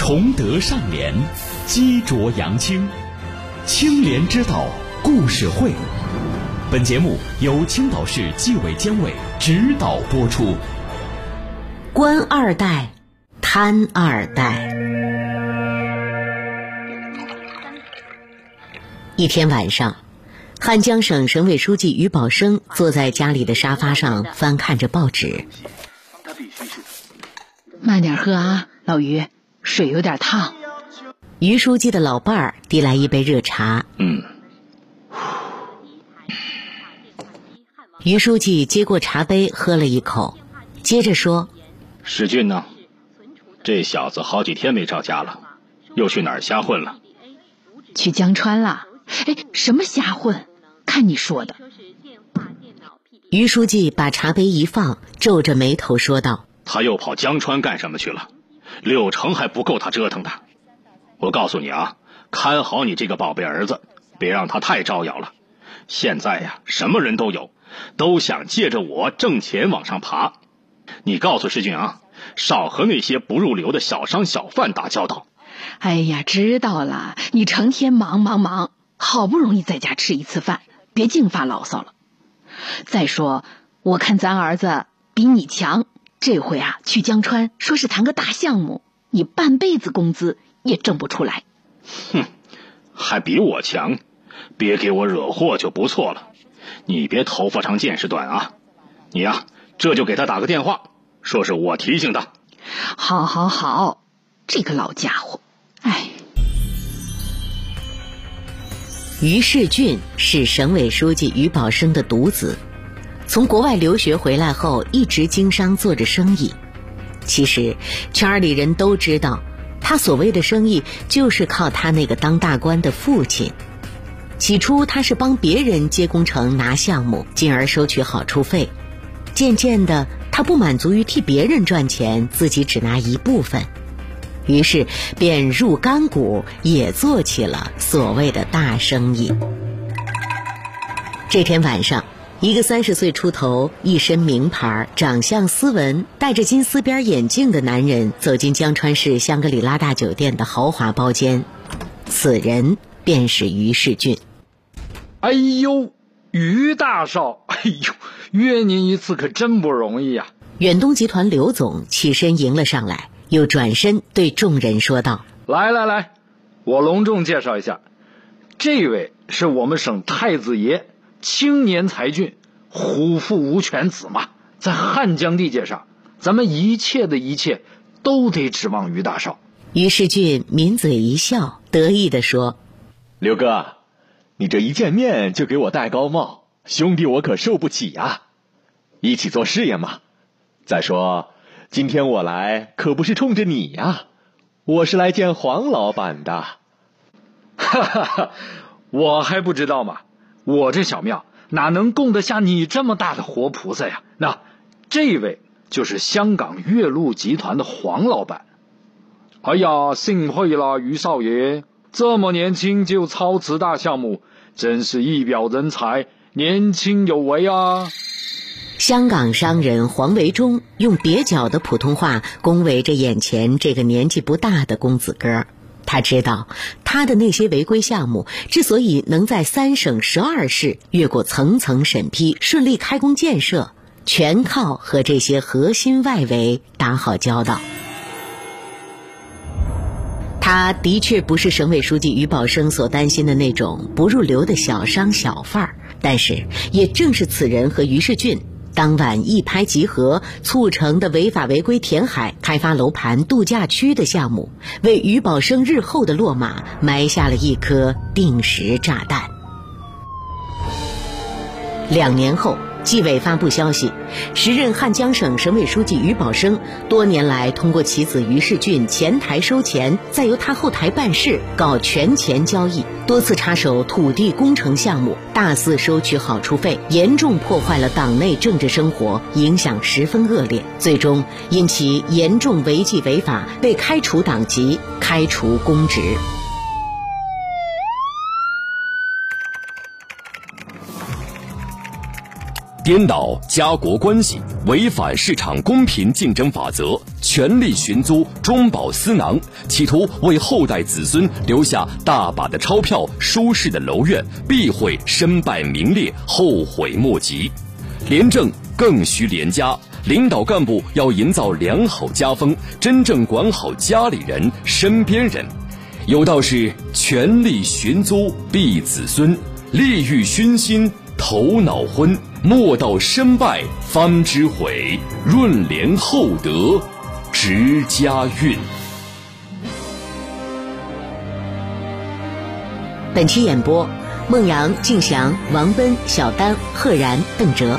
崇德尚廉，积浊扬清，清廉之道故事会。本节目由青岛市纪委监委指导播出。官二代，贪二代。一天晚上，汉江省省委书记于宝生坐在家里的沙发上，翻看着报纸。慢点喝啊，老于，水有点烫。于书记的老伴儿递来一杯热茶。嗯。于书记接过茶杯，喝了一口，接着说：“史俊呢？这小子好几天没着家了，又去哪儿瞎混了？去江川了。哎，什么瞎混？看你说的。”于书记把茶杯一放，皱着眉头说道：“他又跑江川干什么去了？六成还不够他折腾的。我告诉你啊，看好你这个宝贝儿子，别让他太招摇了。现在呀，什么人都有。”都想借着我挣钱往上爬，你告诉世俊啊，少和那些不入流的小商小贩打交道。哎呀，知道了，你成天忙忙忙，好不容易在家吃一次饭，别净发牢骚了。再说，我看咱儿子比你强，这回啊去江川，说是谈个大项目，你半辈子工资也挣不出来。哼，还比我强，别给我惹祸就不错了。你别头发长见识短啊！你呀，这就给他打个电话，说是我提醒他。好，好，好，这个老家伙，哎。于世俊是省委书记于宝生的独子，从国外留学回来后，一直经商做着生意。其实，圈里人都知道，他所谓的生意，就是靠他那个当大官的父亲。起初他是帮别人接工程拿项目，进而收取好处费。渐渐的，他不满足于替别人赚钱，自己只拿一部分，于是便入干股，也做起了所谓的大生意。这天晚上，一个三十岁出头、一身名牌、长相斯文、戴着金丝边眼镜的男人走进江川市香格里拉大酒店的豪华包间，此人便是于世俊。哎呦，于大少，哎呦，约您一次可真不容易呀！远东集团刘总起身迎了上来，又转身对众人说道：“来来来，我隆重介绍一下，这位是我们省太子爷，青年才俊，虎父无犬子嘛，在汉江地界上，咱们一切的一切都得指望于大少。”于世俊抿嘴一笑，得意地说：“刘哥。”你这一见面就给我戴高帽，兄弟我可受不起呀！一起做事业嘛。再说，今天我来可不是冲着你呀，我是来见黄老板的。哈哈哈，我还不知道吗？我这小庙哪能供得下你这么大的活菩萨呀？那这位就是香港岳麓集团的黄老板。哎呀，幸会了，于少爷，这么年轻就操持大项目。真是一表人才，年轻有为啊！香港商人黄维忠用蹩脚的普通话恭维着眼前这个年纪不大的公子哥儿。他知道，他的那些违规项目之所以能在三省十二市越过层层审批顺利开工建设，全靠和这些核心外围打好交道。他的确不是省委书记于宝生所担心的那种不入流的小商小贩儿，但是也正是此人和于世俊当晚一拍即合促成的违法违规填海、开发楼盘、度假区的项目，为余宝生日后的落马埋下了一颗定时炸弹。两年后。纪委发布消息，时任汉江省省委书记于宝生多年来通过其子于世俊前台收钱，再由他后台办事，搞权钱交易，多次插手土地工程项目，大肆收取好处费，严重破坏了党内政治生活，影响十分恶劣。最终因其严重违纪违法，被开除党籍，开除公职。颠倒家国关系，违反市场公平竞争法则，全力寻租中饱私囊，企图为后代子孙留下大把的钞票、舒适的楼院，必会身败名裂，后悔莫及。廉政更需廉家，领导干部要营造良好家风，真正管好家里人、身边人。有道是：权力寻租庇子孙，利欲熏心头脑昏。莫道身败方知悔，润莲厚德值家运。本期演播：孟阳、敬祥、王奔、小丹、赫然、邓哲。